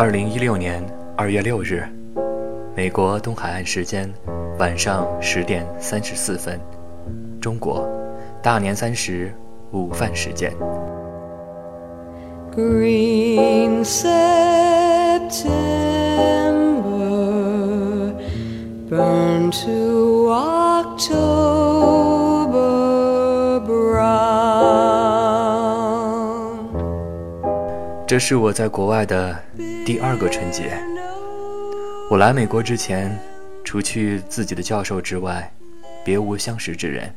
二零一六年二月六日，美国东海岸时间晚上十点三十四分，中国大年三十午饭时间。Green September, burn to October brown。这是我在国外的第二个春节。我来美国之前，除去自己的教授之外，别无相识之人。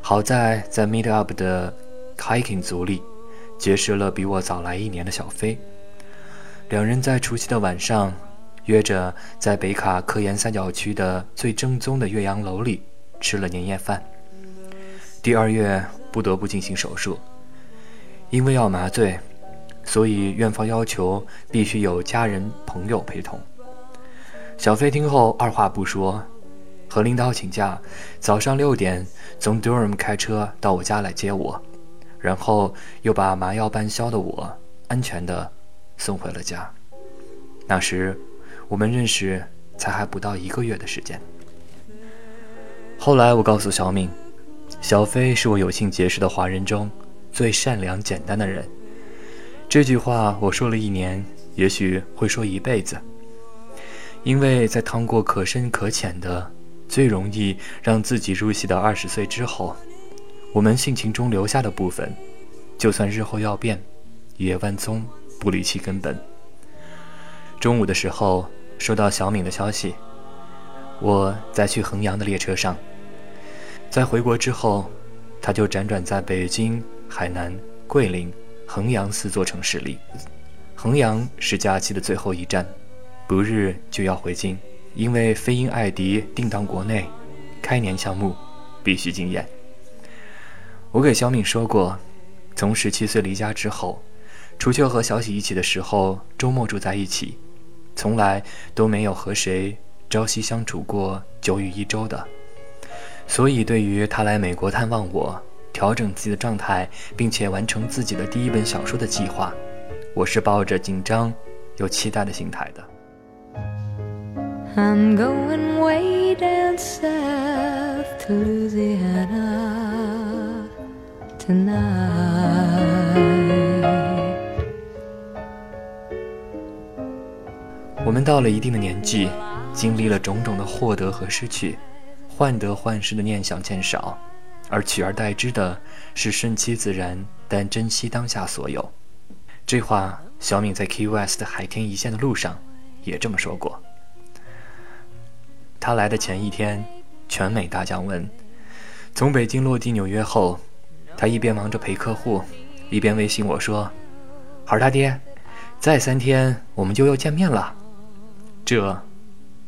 好在在 Meet Up 的 Hiking 组里。结识了比我早来一年的小飞，两人在除夕的晚上约着在北卡科研三角区的最正宗的岳阳楼里吃了年夜饭。第二月不得不进行手术，因为要麻醉，所以院方要求必须有家人朋友陪同。小飞听后二话不说，和领导请假，早上六点从 Durham 开车到我家来接我。然后又把麻药半消的我安全的送回了家。那时我们认识才还不到一个月的时间。后来我告诉小敏，小飞是我有幸结识的华人中最善良简单的人。这句话我说了一年，也许会说一辈子。因为在趟过可深可浅的、最容易让自己入戏的二十岁之后。我们性情中留下的部分，就算日后要变，也万宗不离其根本。中午的时候收到小敏的消息，我在去衡阳的列车上。在回国之后，他就辗转在北京、海南、桂林、衡阳四座城市里。衡阳是假期的最后一站，不日就要回京，因为飞鹰艾迪定档国内，开年项目必须惊艳。我给小敏说过，从十七岁离家之后，除却和小喜一起的时候，周末住在一起，从来都没有和谁朝夕相处过久于一周的。所以，对于他来美国探望我，调整自己的状态，并且完成自己的第一本小说的计划，我是抱着紧张又期待的心态的。I'm going way down south to Louisiana. 我们到了一定的年纪，经历了种种的获得和失去，患得患失的念想渐少，而取而代之的是顺其自然，但珍惜当下所有。这话，小敏在 Key West 海天一线的路上也这么说过。他来的前一天，全美大降温，从北京落地纽约后。他一边忙着陪客户，一边微信我说：“孩儿他爹，再三天我们就要见面了。”这，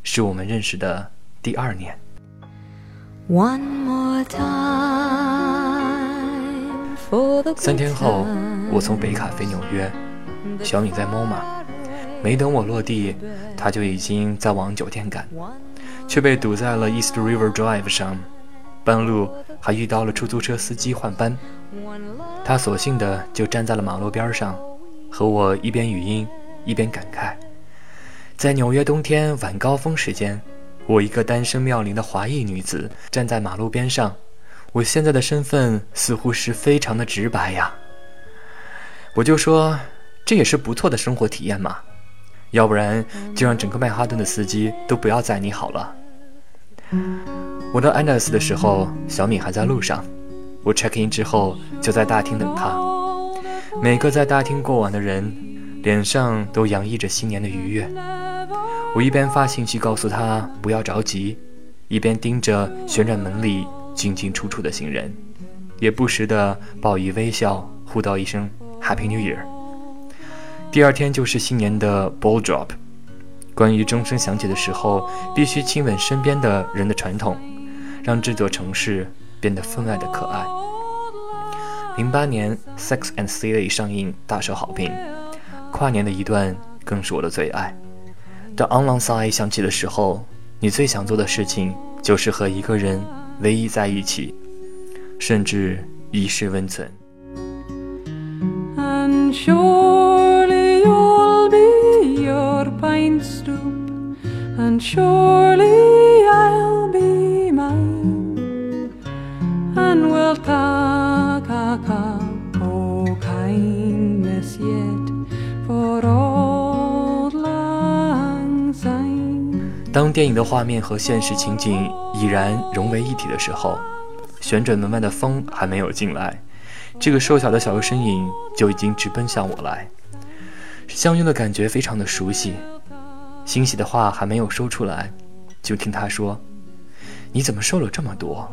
是我们认识的第二年。One more time for the 三天后，我从北卡飞纽约，小米在 MoMA，没等我落地，他就已经在往酒店赶，却被堵在了 East River Drive 上。半路还遇到了出租车司机换班，他索性的就站在了马路边上，和我一边语音一边感慨，在纽约冬天晚高峰时间，我一个单身妙龄的华裔女子站在马路边上，我现在的身份似乎是非常的直白呀。我就说这也是不错的生活体验嘛，要不然就让整个曼哈顿的司机都不要载你好了。我到安德斯的时候，小米还在路上。我 check in 之后就在大厅等他。每个在大厅过往的人，脸上都洋溢着新年的愉悦。我一边发信息告诉他不要着急，一边盯着旋转门里进进出出的行人，也不时的报以微笑，互道一声 Happy New Year。第二天就是新年的 ball drop，关于钟声响起的时候必须亲吻身边的人的传统。让这座城市变得分外的可爱。零八年《Sex and City》上映大受好评，跨年的一段更是我的最爱。当 Online Side 响起的时候，你最想做的事情就是和一个人唯一在一起，甚至一世温存。And we'll. 当电影的画面和现实情景已然融为一体的时候，旋转门外的风还没有进来，这个瘦小的小身影就已经直奔向我来。相拥的感觉非常的熟悉，欣喜的话还没有说出来，就听他说：“你怎么瘦了这么多？”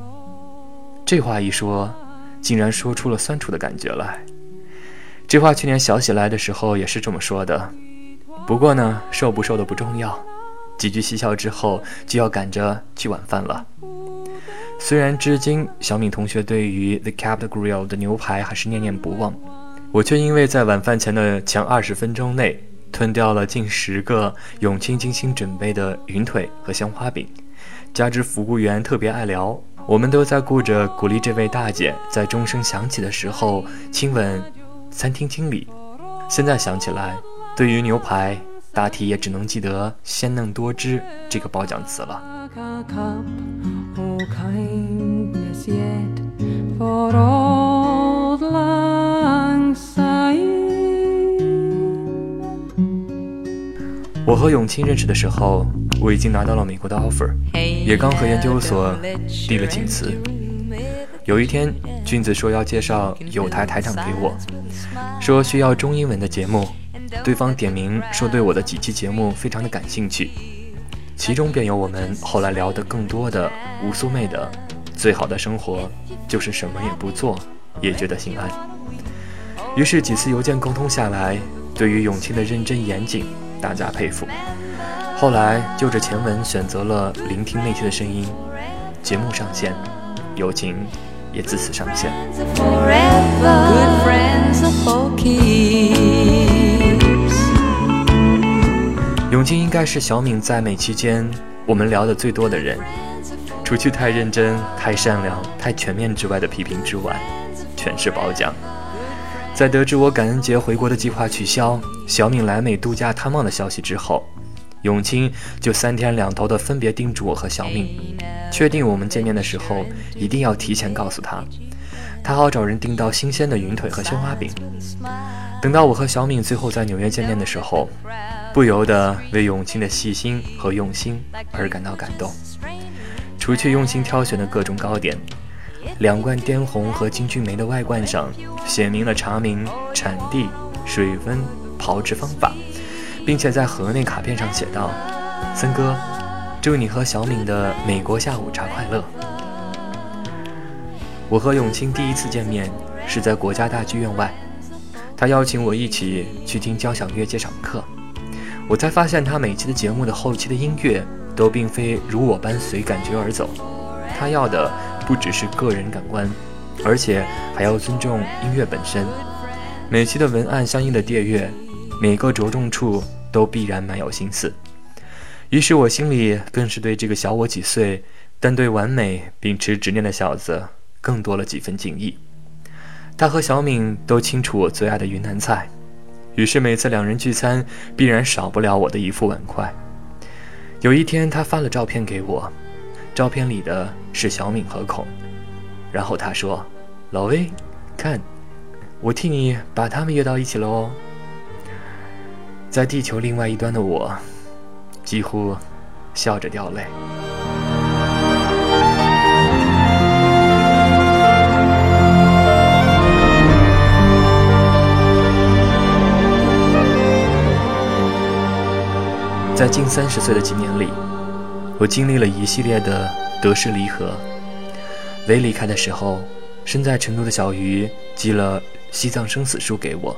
这话一说，竟然说出了酸楚的感觉来。这话去年小喜来的时候也是这么说的，不过呢，瘦不瘦的不重要。几句嬉笑之后，就要赶着去晚饭了。虽然至今小敏同学对于 The Capital Grill 的牛排还是念念不忘。我却因为在晚饭前的前二十分钟内吞掉了近十个永清精心准备的云腿和香花饼，加之服务员特别爱聊，我们都在顾着鼓励这位大姐在钟声响起的时候亲吻餐厅经理。现在想起来，对于牛排，大体也只能记得鲜嫩多汁这个褒奖词了。我和永清认识的时候，我已经拿到了美国的 offer，也刚和研究所递了请辞。有一天，君子说要介绍有台台长给我，说需要中英文的节目，对方点名说对我的几期节目非常的感兴趣，其中便有我们后来聊得更多的吴苏妹的最好的生活就是什么也不做，也觉得心安。于是几次邮件沟通下来，对于永清的认真严谨。大家佩服。后来就着前文选择了聆听内心的声音，节目上线，友情也自此上线。永清应该是小敏在美期间我们聊的最多的人，除去太认真、太善良、太全面之外的批评之外，全是褒奖。在得知我感恩节回国的计划取消，小敏来美度假探望的消息之后，永清就三天两头的分别叮嘱我和小敏，确定我们见面的时候一定要提前告诉他，他好找人订到新鲜的云腿和鲜花饼。等到我和小敏最后在纽约见面的时候，不由得为永清的细心和用心而感到感动。除去用心挑选的各种糕点。两罐滇红和金骏眉的外罐上写明了茶名、产地、水温、炮制方法，并且在盒内卡片上写道：“森哥，祝你和小敏的美国下午茶快乐。”我和永清第一次见面是在国家大剧院外，他邀请我一起去听交响乐鉴赏课，我才发现他每期的节目的后期的音乐都并非如我般随感觉而走，他要的。不只是个人感官，而且还要尊重音乐本身。每期的文案相应的调乐，每个着重处都必然蛮有心思。于是我心里更是对这个小我几岁，但对完美秉持执念的小子，更多了几分敬意。他和小敏都清楚我最爱的云南菜，于是每次两人聚餐，必然少不了我的一副碗筷。有一天，他发了照片给我。照片里的是小敏和孔，然后他说：“老魏，看，我替你把他们约到一起了哦。”在地球另外一端的我，几乎笑着掉泪。在近三十岁的几年里。我经历了一系列的得失离合。未离开的时候，身在成都的小鱼寄了《西藏生死书》给我，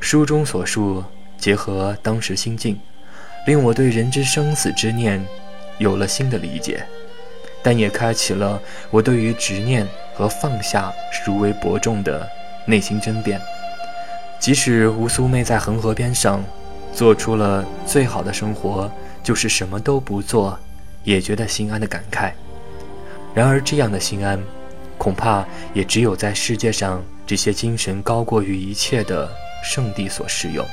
书中所述结合当时心境，令我对人之生死之念有了新的理解，但也开启了我对于执念和放下如为伯仲的内心争辩。即使吴苏妹在恒河边上做出了最好的生活，就是什么都不做。也觉得心安的感慨，然而这样的心安，恐怕也只有在世界上这些精神高过于一切的圣地所适用。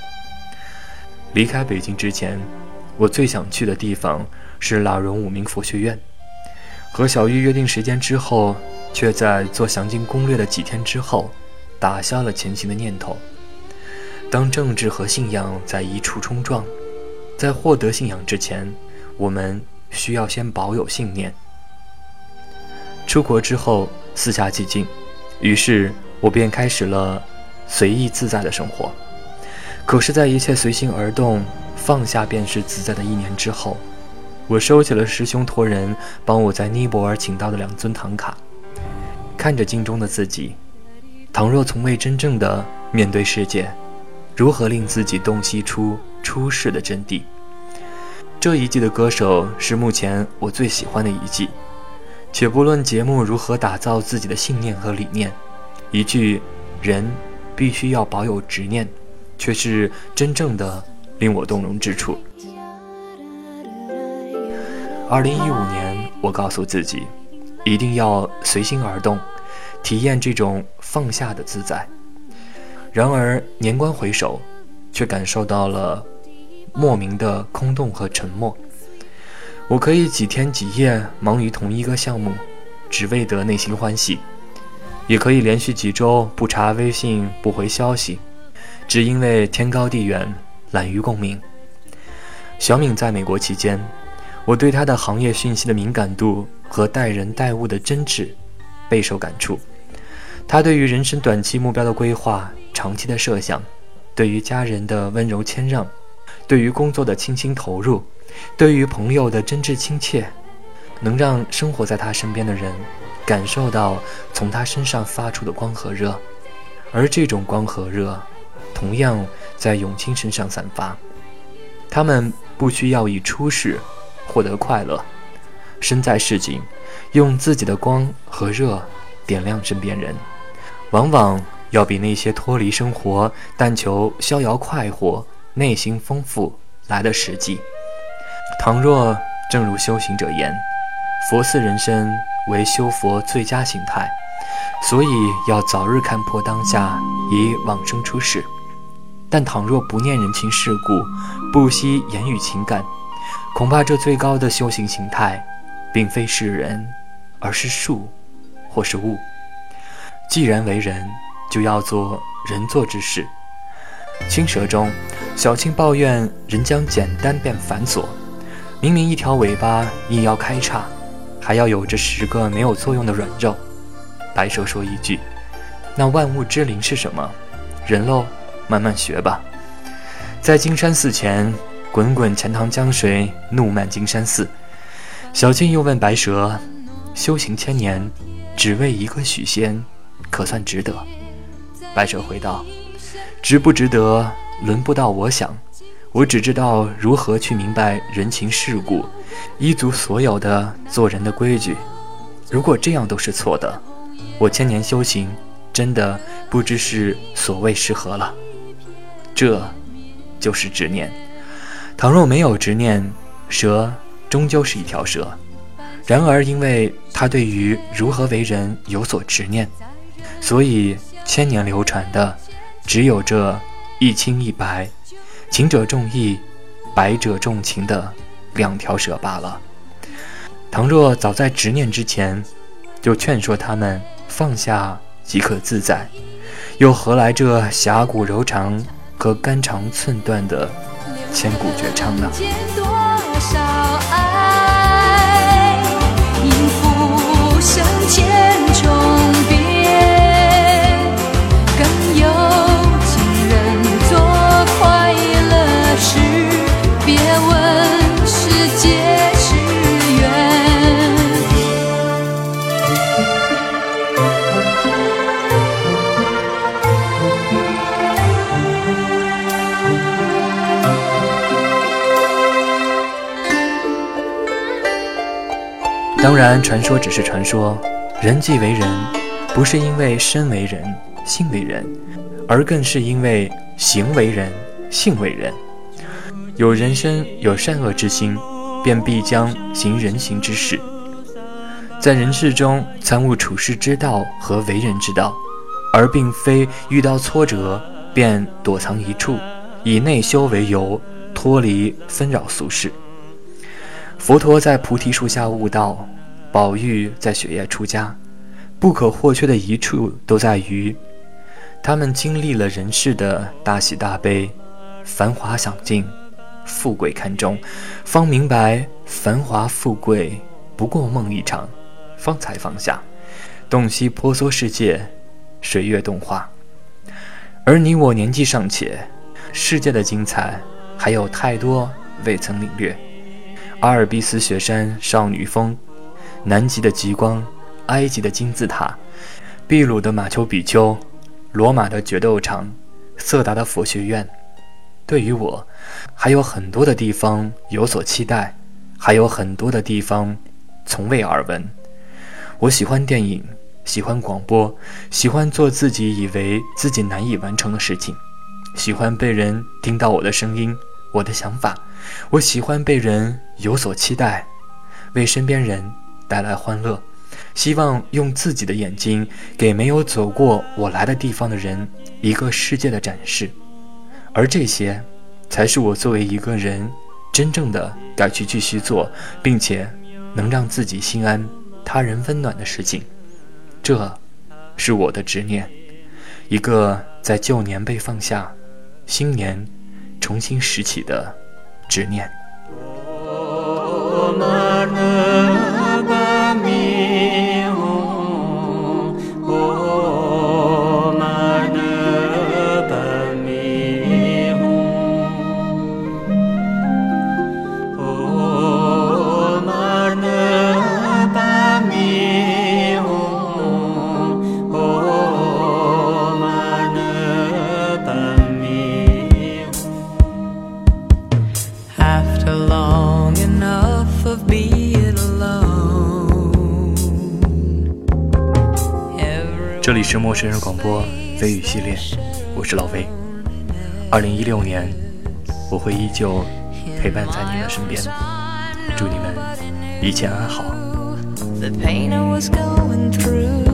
离开北京之前，我最想去的地方是喇荣五明佛学院。和小玉约定时间之后，却在做详尽攻略的几天之后，打消了前行的念头。当政治和信仰在一处冲撞，在获得信仰之前，我们需要先保有信念。出国之后，四下寂静，于是我便开始了随意自在的生活。可是，在一切随心而动、放下便是自在的一年之后。我收起了师兄托人帮我在尼泊尔请到的两尊唐卡，看着镜中的自己，倘若从未真正的面对世界，如何令自己洞悉出出世的真谛？这一季的歌手是目前我最喜欢的一季，且不论节目如何打造自己的信念和理念，一句“人必须要保有执念”，却是真正的令我动容之处。二零一五年，我告诉自己，一定要随心而动，体验这种放下的自在。然而年关回首，却感受到了莫名的空洞和沉默。我可以几天几夜忙于同一个项目，只为得内心欢喜；也可以连续几周不查微信、不回消息，只因为天高地远，懒于共鸣。小敏在美国期间。我对他的行业讯息的敏感度和待人待物的真挚备受感触。他对于人生短期目标的规划、长期的设想，对于家人的温柔谦让，对于工作的倾心投入，对于朋友的真挚亲切，能让生活在他身边的人感受到从他身上发出的光和热，而这种光和热，同样在永清身上散发。他们不需要以出世。获得快乐，身在市井，用自己的光和热点亮身边人，往往要比那些脱离生活、但求逍遥快活、内心丰富来的实际。倘若正如修行者言，佛似人生为修佛最佳形态，所以要早日看破当下，以往生出世。但倘若不念人情世故，不惜言语情感。恐怕这最高的修行形态，并非是人，而是树，或是物。既然为人，就要做人做之事。青蛇中，小青抱怨人将简单变繁琐，明明一条尾巴硬要开叉，还要有着十个没有作用的软肉。白蛇说一句：“那万物之灵是什么？人喽，慢慢学吧。”在金山寺前。滚滚钱塘江水，怒漫金山寺。小静又问白蛇：“修行千年，只为一个许仙，可算值得？”白蛇回道：“值不值得，轮不到我想。我只知道如何去明白人情世故，依足所有的做人的规矩。如果这样都是错的，我千年修行，真的不知是所谓是何了。这，就是执念。”倘若没有执念，蛇终究是一条蛇。然而，因为他对于如何为人有所执念，所以千年流传的只有这一青一白，情者重义，白者重情的两条蛇罢了。倘若早在执念之前，就劝说他们放下即可自在，又何来这侠骨柔肠和肝肠寸断的？千古绝唱呢。然，传说只是传说。人既为人，不是因为身为人、性为人，而更是因为行为人、性为人。有人生有善恶之心，便必将行人行之事。在人世中参悟处世之道和为人之道，而并非遇到挫折便躲藏一处，以内修为由，脱离纷扰俗世。佛陀在菩提树下悟道，宝玉在雪夜出家，不可或缺的一处都在于，他们经历了人世的大喜大悲，繁华享尽，富贵看重，方明白繁华富贵不过梦一场，方才放下，洞悉婆娑世界，水月动画。而你我年纪尚且，世界的精彩还有太多未曾领略。阿尔卑斯雪山少女峰，南极的极光，埃及的金字塔，秘鲁的马丘比丘，罗马的决斗场，色达的佛学院。对于我，还有很多的地方有所期待，还有很多的地方从未耳闻。我喜欢电影。喜欢广播，喜欢做自己以为自己难以完成的事情，喜欢被人听到我的声音、我的想法。我喜欢被人有所期待，为身边人带来欢乐。希望用自己的眼睛给没有走过我来的地方的人一个世界的展示，而这些，才是我作为一个人真正的该去继续做，并且能让自己心安、他人温暖的事情。这，是我的执念，一个在旧年被放下，新年重新拾起的执念。是陌生人广播飞语系列，我是老飞。二零一六年，我会依旧陪伴在你的身边，祝你们一切安好。The pain is more dream